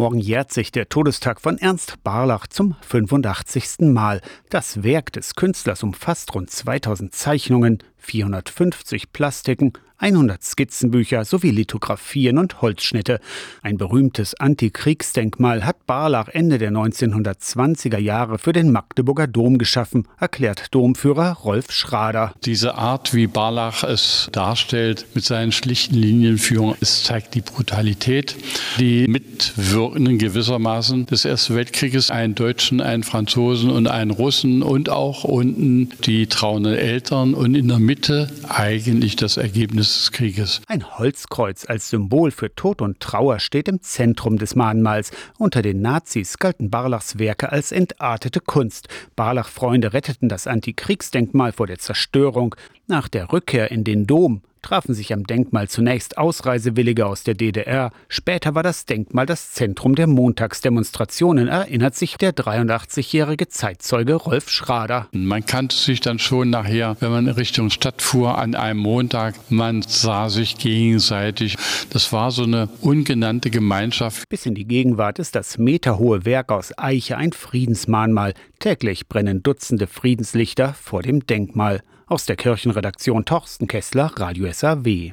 Morgen jährt sich der Todestag von Ernst Barlach zum 85. Mal. Das Werk des Künstlers umfasst rund 2000 Zeichnungen, 450 Plastiken, 100 Skizzenbücher sowie Lithografien und Holzschnitte. Ein berühmtes Antikriegsdenkmal hat Barlach Ende der 1920er Jahre für den Magdeburger Dom geschaffen, erklärt Domführer Rolf Schrader. Diese Art, wie Barlach es darstellt, mit seinen schlichten Linienführungen, es zeigt die Brutalität, die Mitwirkenden gewissermaßen des Ersten Weltkrieges, einen Deutschen, einen Franzosen und einen Russen und auch unten die trauenden Eltern und in der Mitte eigentlich das Ergebnis des Krieges. Ein Holzkreuz als Symbol für Tod und Trauer steht im Zentrum des Mahnmals. Unter den Nazis galten Barlachs Werke als entartete Kunst. Barlach-Freunde retteten das Antikriegsdenkmal vor der Zerstörung. Nach der Rückkehr in den Dom trafen sich am Denkmal zunächst Ausreisewillige aus der DDR. Später war das Denkmal das Zentrum der Montagsdemonstrationen, erinnert sich der 83-jährige Zeitzeuge Rolf Schrader. Man kannte sich dann schon nachher, wenn man in Richtung Stadt fuhr, an einem Montag. Man sah sich gegenseitig. Das war so eine ungenannte Gemeinschaft. Bis in die Gegenwart ist das meterhohe Werk aus Eiche ein Friedensmahnmal. Täglich brennen Dutzende Friedenslichter vor dem Denkmal. Aus der Kirchenredaktion Torsten Kessler, Radio SAW.